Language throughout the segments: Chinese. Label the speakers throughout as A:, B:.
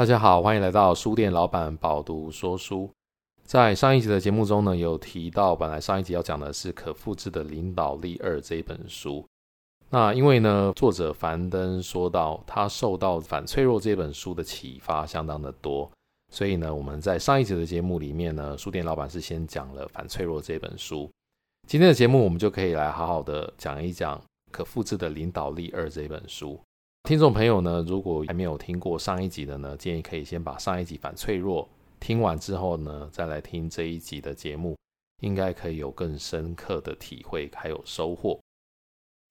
A: 大家好，欢迎来到书店老板饱读说书。在上一集的节目中呢，有提到，本来上一集要讲的是《可复制的领导力二》这一本书。那因为呢，作者樊登说到，他受到《反脆弱》这本书的启发相当的多，所以呢，我们在上一集的节目里面呢，书店老板是先讲了《反脆弱》这本书。今天的节目，我们就可以来好好的讲一讲《可复制的领导力二》这本书。听众朋友呢，如果还没有听过上一集的呢，建议可以先把上一集《反脆弱》听完之后呢，再来听这一集的节目，应该可以有更深刻的体会还有收获。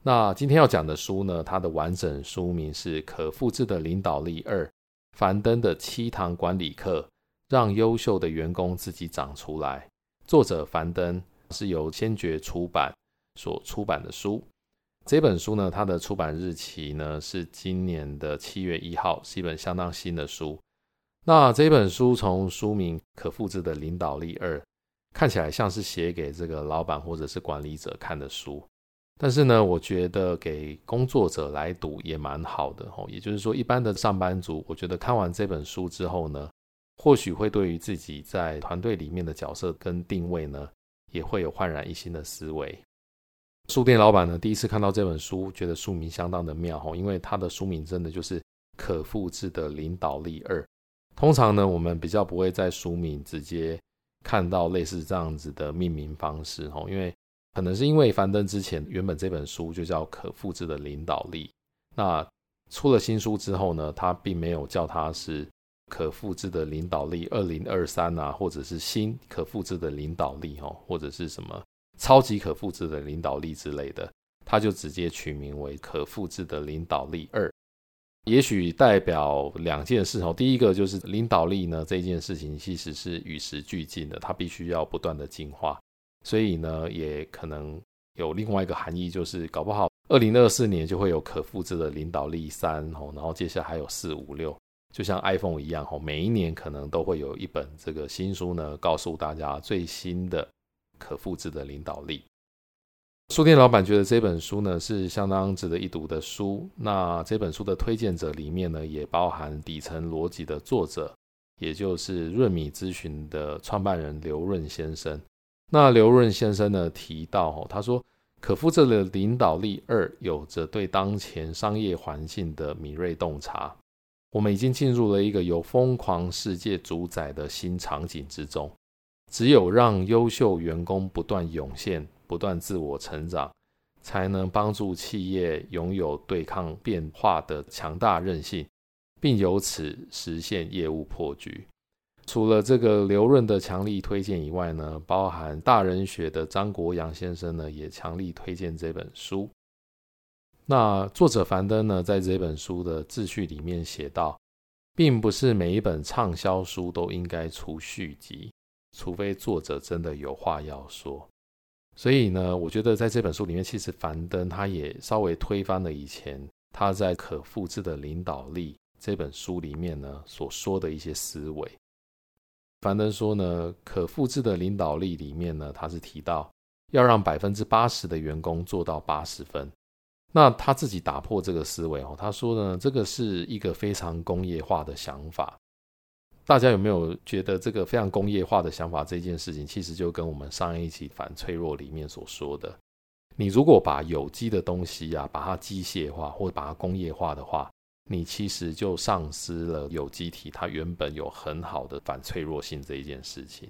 A: 那今天要讲的书呢，它的完整书名是《可复制的领导力二：樊登的七堂管理课，让优秀的员工自己长出来》。作者樊登是由先觉出版所出版的书。这本书呢，它的出版日期呢是今年的七月一号，是一本相当新的书。那这本书从书名《可复制的领导力二》看起来像是写给这个老板或者是管理者看的书，但是呢，我觉得给工作者来读也蛮好的哦。也就是说，一般的上班族，我觉得看完这本书之后呢，或许会对于自己在团队里面的角色跟定位呢，也会有焕然一新的思维。书店老板呢，第一次看到这本书，觉得书名相当的妙哈，因为它的书名真的就是“可复制的领导力二”。通常呢，我们比较不会在书名直接看到类似这样子的命名方式哈，因为可能是因为樊登之前原本这本书就叫《可复制的领导力》，那出了新书之后呢，他并没有叫它是《可复制的领导力二零二三》啊，或者是新可复制的领导力哈，或者是什么。超级可复制的领导力之类的，他就直接取名为可复制的领导力二。也许代表两件事哦。第一个就是领导力呢，这件事情其实是与时俱进的，它必须要不断的进化。所以呢，也可能有另外一个含义，就是搞不好二零二四年就会有可复制的领导力三哦，然后接下来还有四五六，就像 iPhone 一样哦，每一年可能都会有一本这个新书呢，告诉大家最新的。可复制的领导力。书店老板觉得这本书呢是相当值得一读的书。那这本书的推荐者里面呢，也包含底层逻辑的作者，也就是润米咨询的创办人刘润先生。那刘润先生呢提到，他说可复制的领导力二有着对当前商业环境的敏锐洞察。我们已经进入了一个由疯狂世界主宰的新场景之中。只有让优秀员工不断涌现、不断自我成长，才能帮助企业拥有对抗变化的强大韧性，并由此实现业务破局。除了这个刘润的强力推荐以外呢，包含大人学的张国阳先生呢，也强力推荐这本书。那作者樊登呢，在这本书的自序里面写道，并不是每一本畅销书都应该出续集。除非作者真的有话要说，所以呢，我觉得在这本书里面，其实樊登他也稍微推翻了以前他在《可复制的领导力》这本书里面呢所说的一些思维。樊登说呢，《可复制的领导力》里面呢，他是提到要让百分之八十的员工做到八十分，那他自己打破这个思维哦，他说呢，这个是一个非常工业化的想法。大家有没有觉得这个非常工业化的想法？这件事情其实就跟我们上一期反脆弱里面所说的，你如果把有机的东西啊，把它机械化或者把它工业化的话，你其实就丧失了有机体它原本有很好的反脆弱性这一件事情。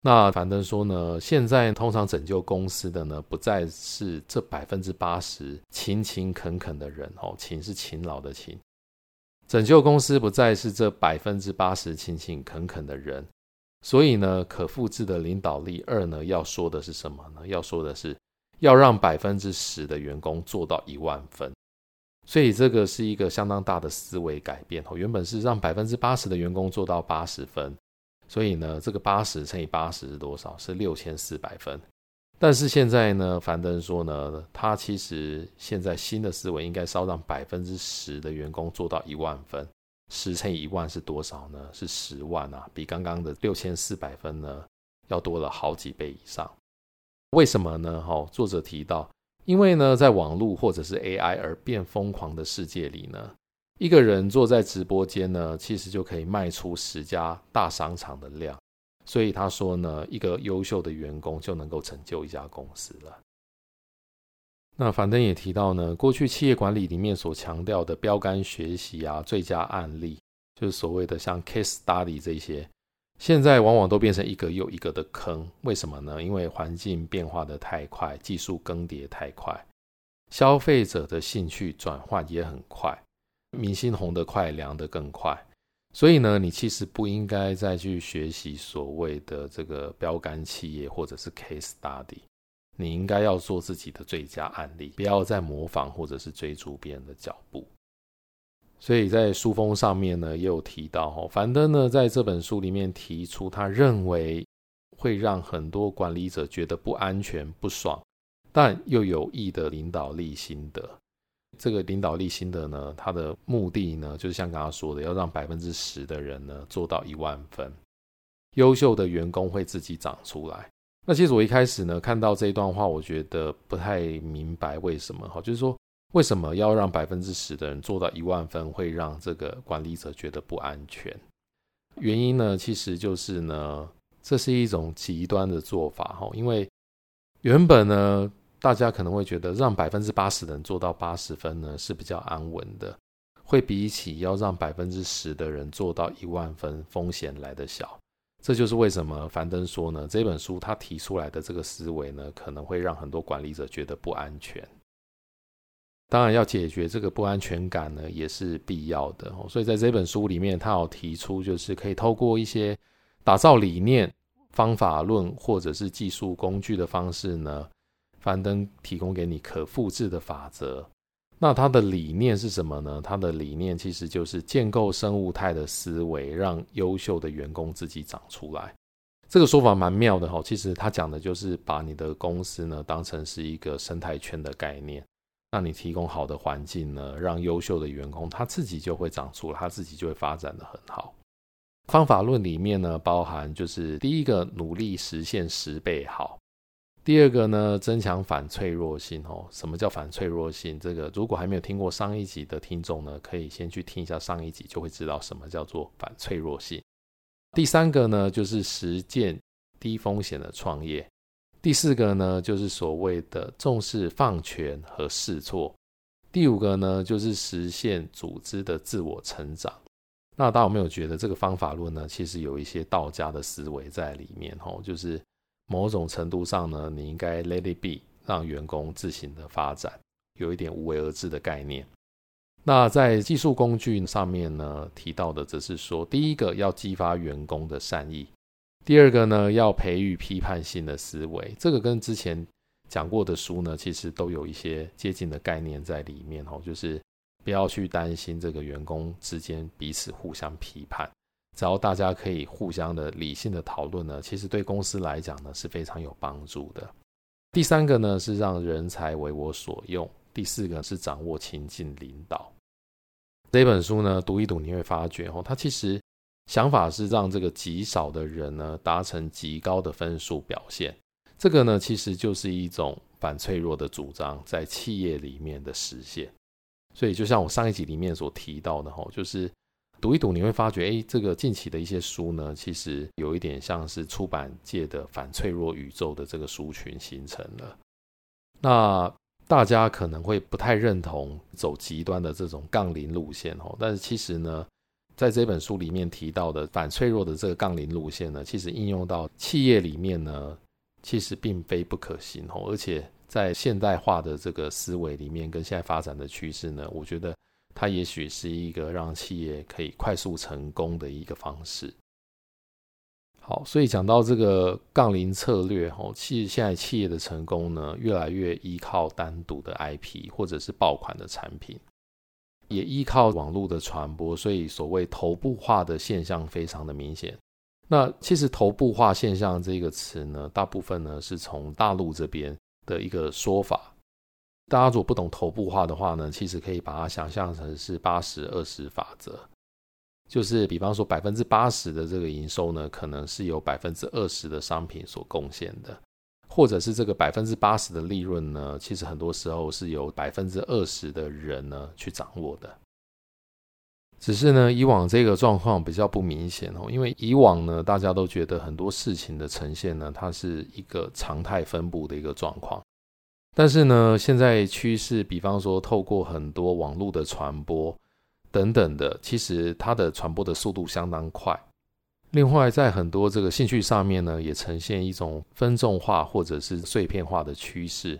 A: 那樊登说呢，现在通常拯救公司的呢，不再是这百分之八十勤勤恳恳的人哦，勤是勤劳的勤。拯救公司不再是这百分之八十勤勤恳恳的人，所以呢，可复制的领导力二呢，要说的是什么呢？要说的是要让百分之十的员工做到一万分，所以这个是一个相当大的思维改变哦。原本是让百分之八十的员工做到八十分，所以呢，这个八十乘以八十是多少？是六千四百分。但是现在呢，樊登说呢，他其实现在新的思维应该是要让百分之十的员工做到一万分，十乘以一万是多少呢？是十万啊，比刚刚的六千四百分呢要多了好几倍以上。为什么呢？哈，作者提到，因为呢，在网络或者是 AI 而变疯狂的世界里呢，一个人坐在直播间呢，其实就可以卖出十家大商场的量。所以他说呢，一个优秀的员工就能够成就一家公司了。那樊登也提到呢，过去企业管理里面所强调的标杆学习啊、最佳案例，就是所谓的像 case study 这些，现在往往都变成一个又一个的坑。为什么呢？因为环境变化得太快，技术更迭太快，消费者的兴趣转换也很快，明星红得快，凉得更快。所以呢，你其实不应该再去学习所谓的这个标杆企业或者是 case study，你应该要做自己的最佳案例，不要再模仿或者是追逐别人的脚步。所以在书封上面呢，也有提到哈，樊登呢在这本书里面提出，他认为会让很多管理者觉得不安全、不爽，但又有益的领导力心得。这个领导力心得呢，它的目的呢，就是像刚刚说的，要让百分之十的人呢做到一万分，优秀的员工会自己长出来。那其实我一开始呢看到这一段话，我觉得不太明白为什么哈，就是说为什么要让百分之十的人做到一万分，会让这个管理者觉得不安全？原因呢，其实就是呢，这是一种极端的做法哈，因为原本呢。大家可能会觉得，让百分之八十的人做到八十分呢是比较安稳的，会比起要让百分之十的人做到一万分风险来得小。这就是为什么樊登说呢，这本书他提出来的这个思维呢，可能会让很多管理者觉得不安全。当然，要解决这个不安全感呢，也是必要的。所以在这本书里面，他有提出，就是可以透过一些打造理念、方法论或者是技术工具的方式呢。樊登提供给你可复制的法则，那他的理念是什么呢？他的理念其实就是建构生物态的思维，让优秀的员工自己长出来。这个说法蛮妙的哈，其实他讲的就是把你的公司呢当成是一个生态圈的概念，那你提供好的环境呢，让优秀的员工他自己就会长出来，他自己就会发展得很好。方法论里面呢，包含就是第一个，努力实现十倍好。第二个呢，增强反脆弱性哦。什么叫反脆弱性？这个如果还没有听过上一集的听众呢，可以先去听一下上一集，就会知道什么叫做反脆弱性。第三个呢，就是实践低风险的创业。第四个呢，就是所谓的重视放权和试错。第五个呢，就是实现组织的自我成长。那大家有没有觉得这个方法论呢，其实有一些道家的思维在里面哦，就是。某种程度上呢，你应该 let it be，让员工自行的发展，有一点无为而治的概念。那在技术工具上面呢，提到的则是说，第一个要激发员工的善意，第二个呢要培育批判性的思维。这个跟之前讲过的书呢，其实都有一些接近的概念在里面哦，就是不要去担心这个员工之间彼此互相批判。只要大家可以互相的理性的讨论呢，其实对公司来讲呢是非常有帮助的。第三个呢是让人才为我所用，第四个是掌握情境领导。这本书呢读一读你会发觉哦，它其实想法是让这个极少的人呢达成极高的分数表现。这个呢其实就是一种反脆弱的主张，在企业里面的实现。所以就像我上一集里面所提到的哦，就是。读一读，你会发觉，哎，这个近期的一些书呢，其实有一点像是出版界的反脆弱宇宙的这个书群形成了。那大家可能会不太认同走极端的这种杠铃路线哦，但是其实呢，在这本书里面提到的反脆弱的这个杠铃路线呢，其实应用到企业里面呢，其实并非不可行哦，而且在现代化的这个思维里面，跟现在发展的趋势呢，我觉得。它也许是一个让企业可以快速成功的一个方式。好，所以讲到这个杠铃策略，吼，其实现在企业的成功呢，越来越依靠单独的 IP 或者是爆款的产品，也依靠网络的传播，所以所谓头部化的现象非常的明显。那其实头部化现象这个词呢，大部分呢是从大陆这边的一个说法。大家如果不懂头部化的话呢，其实可以把它想象成是八十二十法则，就是比方说百分之八十的这个营收呢，可能是由百分之二十的商品所贡献的，或者是这个百分之八十的利润呢，其实很多时候是由百分之二十的人呢去掌握的。只是呢，以往这个状况比较不明显哦，因为以往呢，大家都觉得很多事情的呈现呢，它是一个常态分布的一个状况。但是呢，现在趋势，比方说透过很多网络的传播等等的，其实它的传播的速度相当快。另外，在很多这个兴趣上面呢，也呈现一种分众化或者是碎片化的趋势。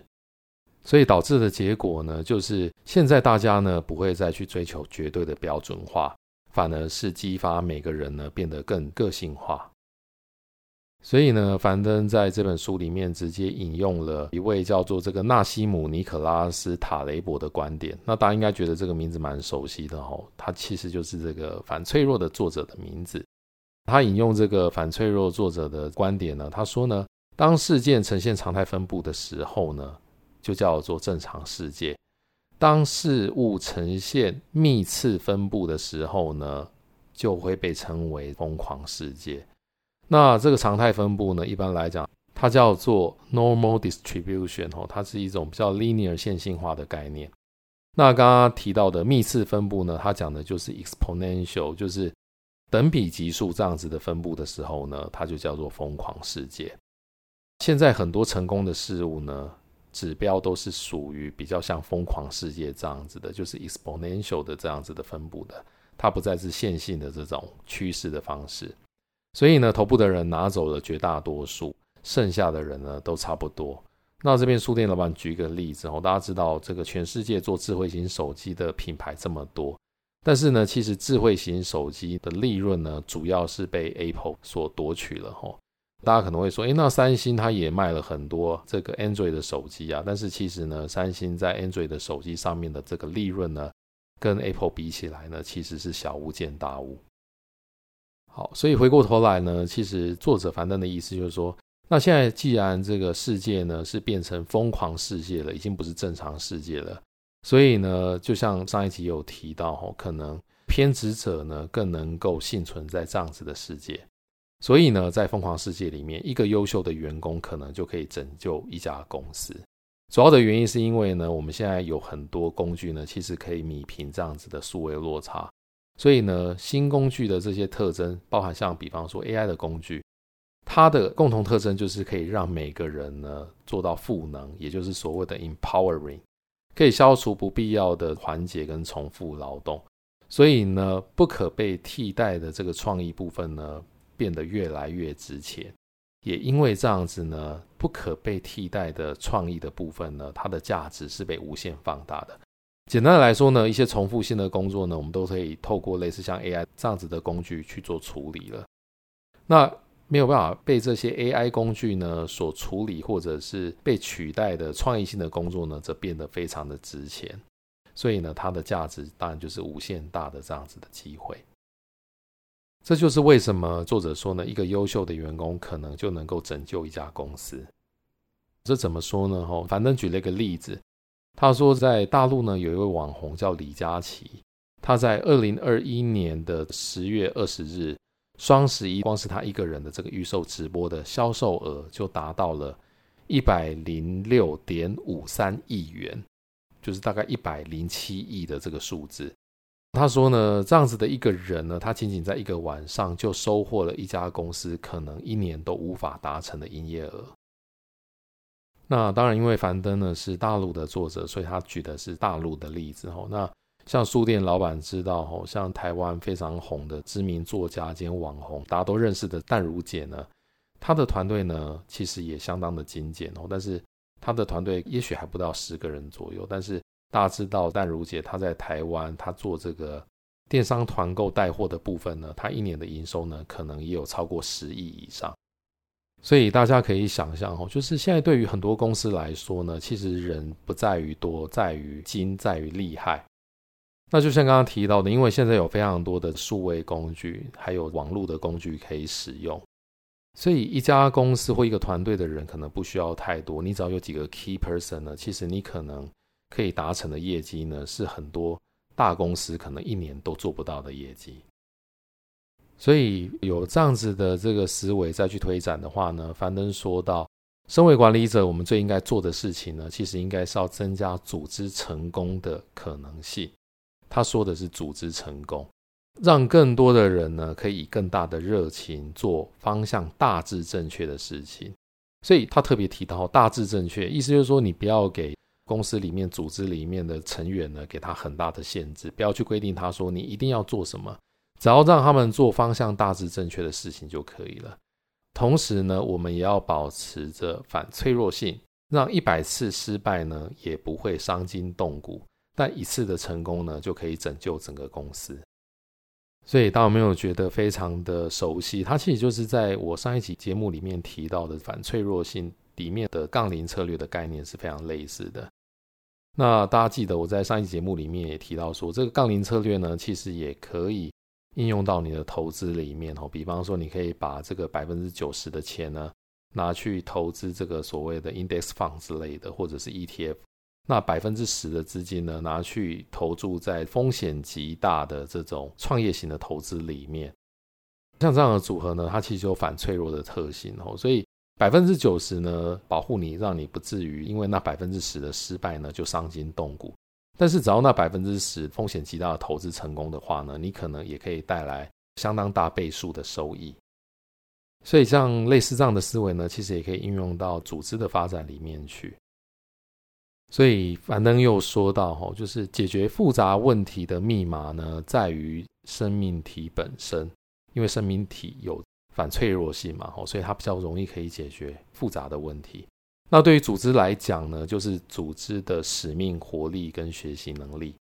A: 所以导致的结果呢，就是现在大家呢不会再去追求绝对的标准化，反而是激发每个人呢变得更个性化。所以呢，樊登在这本书里面直接引用了一位叫做这个纳西姆·尼可拉斯·塔雷伯的观点。那大家应该觉得这个名字蛮熟悉的哦，他其实就是这个反脆弱的作者的名字。他引用这个反脆弱作者的观点呢，他说呢，当事件呈现常态分布的时候呢。就叫做正常世界。当事物呈现密次分布的时候呢，就会被称为疯狂世界。那这个常态分布呢，一般来讲，它叫做 normal distribution 哦，它是一种比较 linear 线性化的概念。那刚刚提到的密次分布呢，它讲的就是 exponential，就是等比级数这样子的分布的时候呢，它就叫做疯狂世界。现在很多成功的事物呢，指标都是属于比较像疯狂世界这样子的，就是 exponential 的这样子的分布的，它不再是线性的这种趋势的方式。所以呢，头部的人拿走了绝大多数，剩下的人呢都差不多。那这边书店老板举一个例子哦，大家知道这个全世界做智慧型手机的品牌这么多，但是呢，其实智慧型手机的利润呢，主要是被 Apple 所夺取了吼。大家可能会说，诶，那三星它也卖了很多这个 Android 的手机啊，但是其实呢，三星在 Android 的手机上面的这个利润呢，跟 Apple 比起来呢，其实是小巫见大巫。好，所以回过头来呢，其实作者樊登的意思就是说，那现在既然这个世界呢是变成疯狂世界了，已经不是正常世界了，所以呢，就像上一集有提到，哦，可能偏执者呢更能够幸存在这样子的世界。所以呢，在疯狂世界里面，一个优秀的员工可能就可以拯救一家公司。主要的原因是因为呢，我们现在有很多工具呢，其实可以弭平这样子的数位落差。所以呢，新工具的这些特征，包含像比方说 AI 的工具，它的共同特征就是可以让每个人呢做到赋能，也就是所谓的 empowering，可以消除不必要的环节跟重复劳动。所以呢，不可被替代的这个创意部分呢，变得越来越值钱，也因为这样子呢，不可被替代的创意的部分呢，它的价值是被无限放大的。简单的来说呢，一些重复性的工作呢，我们都可以透过类似像 AI 这样子的工具去做处理了。那没有办法被这些 AI 工具呢所处理或者是被取代的创意性的工作呢，则变得非常的值钱。所以呢，它的价值当然就是无限大的这样子的机会。这就是为什么作者说呢，一个优秀的员工可能就能够拯救一家公司。这怎么说呢？吼，反正举了一个例子，他说在大陆呢，有一位网红叫李佳琦，他在二零二一年的十月二十日，双十一，光是他一个人的这个预售直播的销售额就达到了一百零六点五三亿元，就是大概一百零七亿的这个数字。他说呢，这样子的一个人呢，他仅仅在一个晚上就收获了一家公司可能一年都无法达成的营业额。那当然，因为樊登呢是大陆的作者，所以他举的是大陆的例子。哦，那像书店老板知道，哦，像台湾非常红的知名作家兼网红，大家都认识的淡如姐呢，她的团队呢其实也相当的精简哦，但是她的团队也许还不到十个人左右，但是。大家知道，淡如姐她在台湾，她做这个电商团购带货的部分呢，她一年的营收呢，可能也有超过十亿以上。所以大家可以想象哦，就是现在对于很多公司来说呢，其实人不在于多，在于精，在于厉害。那就像刚刚提到的，因为现在有非常多的数位工具，还有网络的工具可以使用，所以一家公司或一个团队的人可能不需要太多，你只要有几个 key person 呢，其实你可能。可以达成的业绩呢，是很多大公司可能一年都做不到的业绩。所以有这样子的这个思维再去推展的话呢，樊登说到，身为管理者，我们最应该做的事情呢，其实应该是要增加组织成功的可能性。他说的是组织成功，让更多的人呢可以以更大的热情做方向大致正确的事情。所以他特别提到大致正确，意思就是说你不要给公司里面组织里面的成员呢给他很大的限制，不要去规定他说你一定要做什么，只要让他们做方向大致正确的事情就可以了。同时呢，我们也要保持着反脆弱性，让一百次失败呢也不会伤筋动骨，但一次的成功呢就可以拯救整个公司。所以，大家没有觉得非常的熟悉？它其实就是在我上一集节目里面提到的反脆弱性里面的杠铃策略的概念是非常类似的。那大家记得我在上一集节目里面也提到说，这个杠铃策略呢，其实也可以应用到你的投资里面哦。比方说，你可以把这个百分之九十的钱呢，拿去投资这个所谓的 index fund 之类的，或者是 ETF。那百分之十的资金呢，拿去投注在风险极大的这种创业型的投资里面，像这样的组合呢，它其实有反脆弱的特性哦。所以百分之九十呢，保护你，让你不至于因为那百分之十的失败呢就伤筋动骨。但是只要那百分之十风险极大的投资成功的话呢，你可能也可以带来相当大倍数的收益。所以像类似这样的思维呢，其实也可以应用到组织的发展里面去。所以樊登又说到，吼，就是解决复杂问题的密码呢，在于生命体本身，因为生命体有反脆弱性嘛，吼，所以它比较容易可以解决复杂的问题。那对于组织来讲呢，就是组织的使命、活力跟学习能力。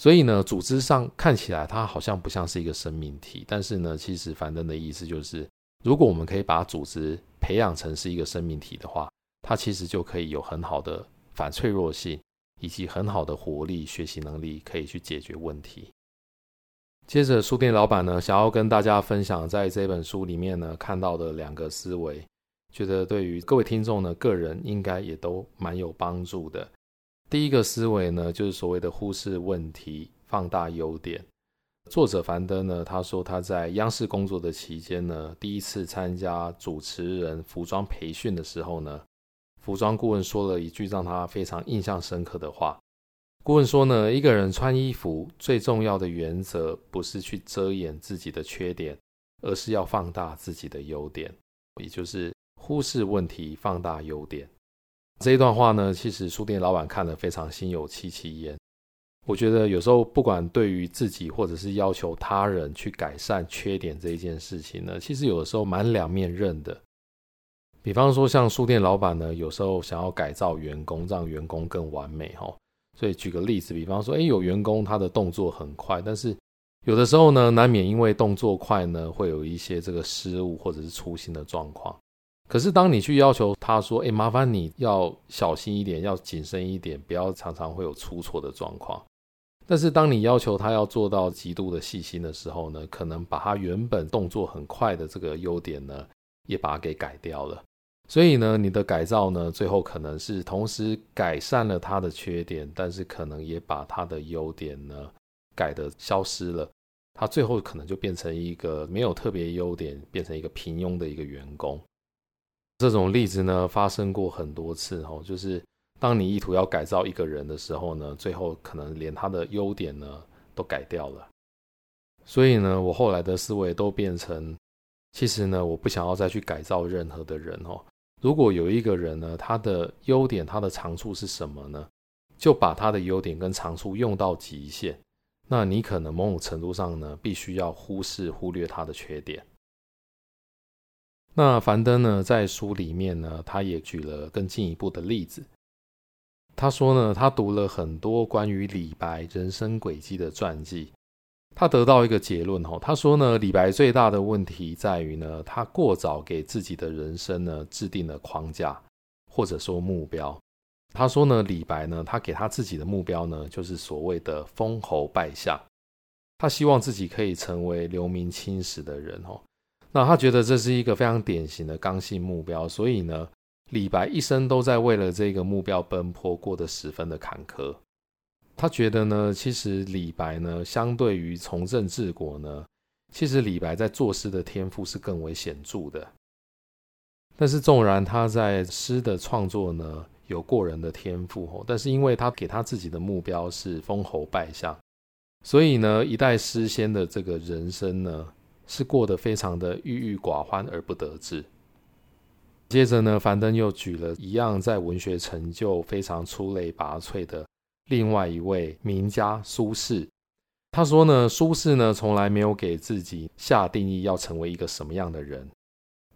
A: 所以呢，组织上看起来它好像不像是一个生命体，但是呢，其实樊登的意思就是，如果我们可以把组织培养成是一个生命体的话，它其实就可以有很好的。反脆弱性以及很好的活力、学习能力，可以去解决问题。接着，书店老板呢，想要跟大家分享在这本书里面呢看到的两个思维，觉得对于各位听众呢个人应该也都蛮有帮助的。第一个思维呢，就是所谓的忽视问题，放大优点。作者樊登呢，他说他在央视工作的期间呢，第一次参加主持人服装培训的时候呢。服装顾问说了一句让他非常印象深刻的话。顾问说呢，一个人穿衣服最重要的原则不是去遮掩自己的缺点，而是要放大自己的优点，也就是忽视问题，放大优点。这一段话呢，其实书店老板看了非常心有戚戚焉。我觉得有时候不管对于自己或者是要求他人去改善缺点这一件事情呢，其实有的时候蛮两面刃的。比方说，像书店老板呢，有时候想要改造员工，让员工更完美哈。所以举个例子，比方说，诶，有员工他的动作很快，但是有的时候呢，难免因为动作快呢，会有一些这个失误或者是粗心的状况。可是当你去要求他说，诶，麻烦你要小心一点，要谨慎一点，不要常常会有出错的状况。但是当你要求他要做到极度的细心的时候呢，可能把他原本动作很快的这个优点呢，也把它给改掉了。所以呢，你的改造呢，最后可能是同时改善了他的缺点，但是可能也把他的优点呢改得消失了。他最后可能就变成一个没有特别优点，变成一个平庸的一个员工。这种例子呢，发生过很多次哦，就是当你意图要改造一个人的时候呢，最后可能连他的优点呢都改掉了。所以呢，我后来的思维都变成，其实呢，我不想要再去改造任何的人哦。如果有一个人呢，他的优点、他的长处是什么呢？就把他的优点跟长处用到极限。那你可能某种程度上呢，必须要忽视、忽略他的缺点。那樊登呢，在书里面呢，他也举了更进一步的例子。他说呢，他读了很多关于李白人生轨迹的传记。他得到一个结论哦，他说呢，李白最大的问题在于呢，他过早给自己的人生呢制定了框架，或者说目标。他说呢，李白呢，他给他自己的目标呢，就是所谓的封侯拜相。他希望自己可以成为留名青史的人哦。那他觉得这是一个非常典型的刚性目标，所以呢，李白一生都在为了这个目标奔波，过得十分的坎坷。他觉得呢，其实李白呢，相对于从政治国呢，其实李白在作诗的天赋是更为显著的。但是纵然他在诗的创作呢有过人的天赋，但是因为他给他自己的目标是封侯拜相，所以呢，一代诗仙的这个人生呢，是过得非常的郁郁寡欢而不得志。接着呢，樊登又举了一样在文学成就非常出类拔萃的另外一位名家苏轼。他说呢，苏轼呢从来没有给自己下定义要成为一个什么样的人，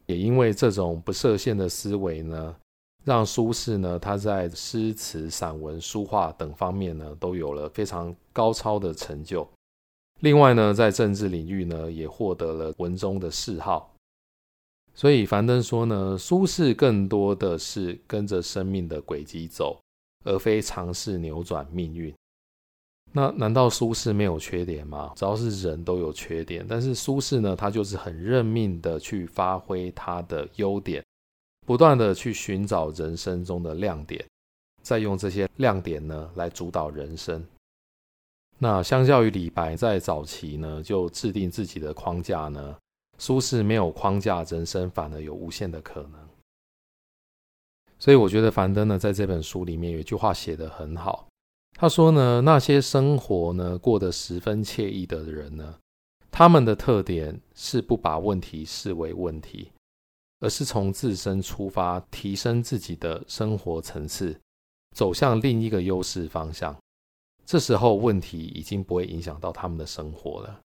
A: 也因为这种不设限的思维呢。让苏轼呢，他在诗词、散文、书画等方面呢，都有了非常高超的成就。另外呢，在政治领域呢，也获得了文中的谥号。所以樊登说呢，苏轼更多的是跟着生命的轨迹走，而非尝试扭转命运。那难道苏轼没有缺点吗？只要是人都有缺点，但是苏轼呢，他就是很认命的去发挥他的优点。不断的去寻找人生中的亮点，再用这些亮点呢来主导人生。那相较于李白在早期呢就制定自己的框架呢，苏轼没有框架，人生反而有无限的可能。所以我觉得樊登呢在这本书里面有一句话写得很好，他说呢，那些生活呢过得十分惬意的人呢，他们的特点是不把问题视为问题。而是从自身出发，提升自己的生活层次，走向另一个优势方向。这时候问题已经不会影响到他们的生活了。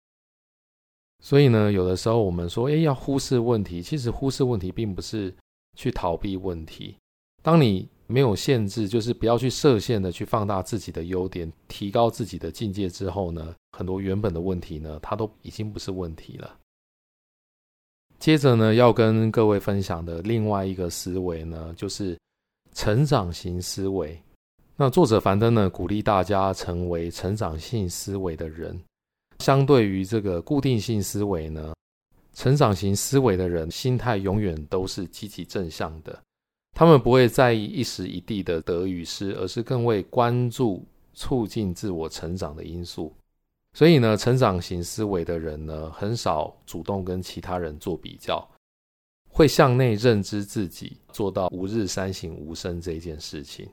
A: 所以呢，有的时候我们说，诶，要忽视问题，其实忽视问题并不是去逃避问题。当你没有限制，就是不要去设限的去放大自己的优点，提高自己的境界之后呢，很多原本的问题呢，它都已经不是问题了。接着呢，要跟各位分享的另外一个思维呢，就是成长型思维。那作者樊登呢，鼓励大家成为成长性思维的人。相对于这个固定性思维呢，成长型思维的人心态永远都是积极正向的。他们不会在意一时一地的得与失，而是更为关注促进自我成长的因素。所以呢，成长型思维的人呢，很少主动跟其他人做比较，会向内认知自己，做到吾日三省吾身这件事情。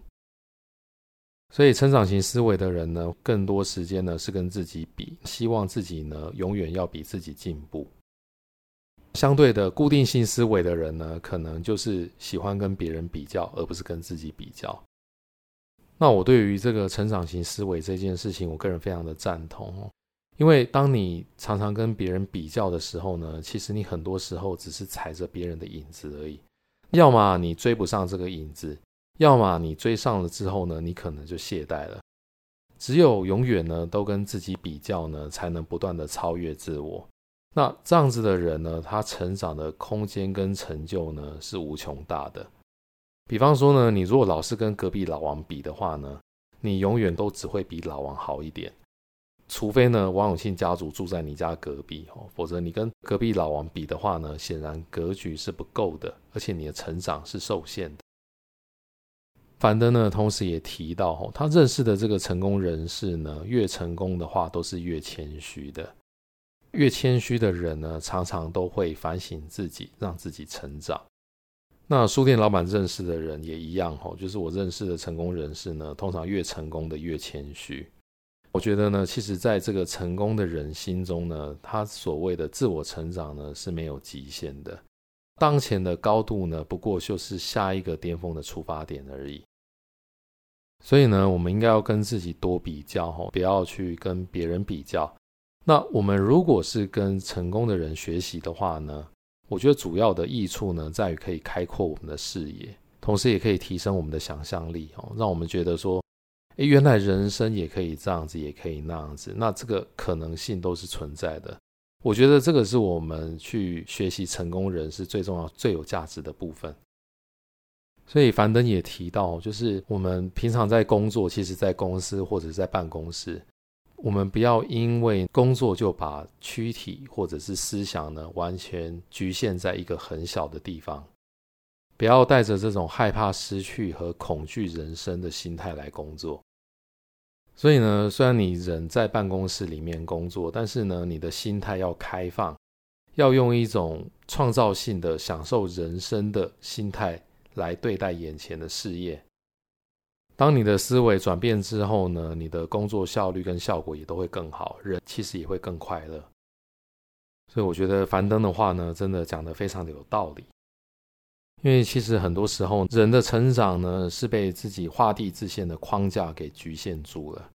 A: 所以，成长型思维的人呢，更多时间呢是跟自己比，希望自己呢永远要比自己进步。相对的，固定性思维的人呢，可能就是喜欢跟别人比较，而不是跟自己比较。那我对于这个成长型思维这件事情，我个人非常的赞同。因为当你常常跟别人比较的时候呢，其实你很多时候只是踩着别人的影子而已。要么你追不上这个影子，要么你追上了之后呢，你可能就懈怠了。只有永远呢都跟自己比较呢，才能不断的超越自我。那这样子的人呢，他成长的空间跟成就呢是无穷大的。比方说呢，你如果老是跟隔壁老王比的话呢，你永远都只会比老王好一点。除非呢，王永庆家族住在你家隔壁哦，否则你跟隔壁老王比的话呢，显然格局是不够的，而且你的成长是受限的。樊登呢，同时也提到哦，他认识的这个成功人士呢，越成功的话都是越谦虚的，越谦虚的人呢，常常都会反省自己，让自己成长。那书店老板认识的人也一样吼，就是我认识的成功人士呢，通常越成功的越谦虚。我觉得呢，其实在这个成功的人心中呢，他所谓的自我成长呢是没有极限的。当前的高度呢，不过就是下一个巅峰的出发点而已。所以呢，我们应该要跟自己多比较吼，不要去跟别人比较。那我们如果是跟成功的人学习的话呢，我觉得主要的益处呢，在于可以开阔我们的视野，同时也可以提升我们的想象力哦，让我们觉得说，诶，原来人生也可以这样子，也可以那样子，那这个可能性都是存在的。我觉得这个是我们去学习成功人士最重要、最有价值的部分。所以樊登也提到，就是我们平常在工作，其实在公司或者在办公室。我们不要因为工作就把躯体或者是思想呢，完全局限在一个很小的地方，不要带着这种害怕失去和恐惧人生的心态来工作。所以呢，虽然你人在办公室里面工作，但是呢，你的心态要开放，要用一种创造性的享受人生的心态来对待眼前的事业。当你的思维转变之后呢，你的工作效率跟效果也都会更好，人其实也会更快乐。所以我觉得樊登的话呢，真的讲得非常的有道理。因为其实很多时候，人的成长呢，是被自己画地自限的框架给局限住了。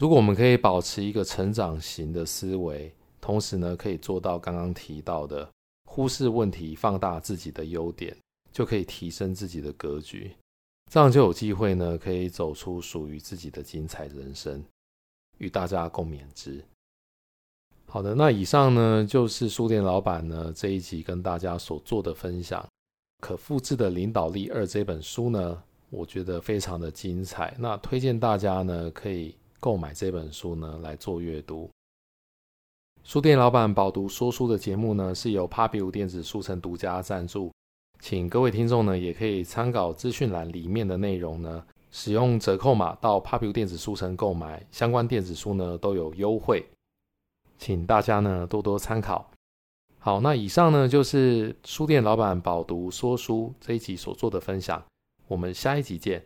A: 如果我们可以保持一个成长型的思维，同时呢，可以做到刚刚提到的忽视问题，放大自己的优点，就可以提升自己的格局。这样就有机会呢，可以走出属于自己的精彩人生，与大家共勉之。好的，那以上呢，就是书店老板呢这一集跟大家所做的分享。可复制的领导力二这本书呢，我觉得非常的精彩。那推荐大家呢，可以购买这本书呢来做阅读。书店老板饱读说书的节目呢，是由 Pubu 电子书城独家赞助，请各位听众呢也可以参考资讯栏里面的内容呢，使用折扣码到 Pubu 电子书城购买相关电子书呢都有优惠，请大家呢多多参考。好，那以上呢就是书店老板饱读说书这一集所做的分享，我们下一集见。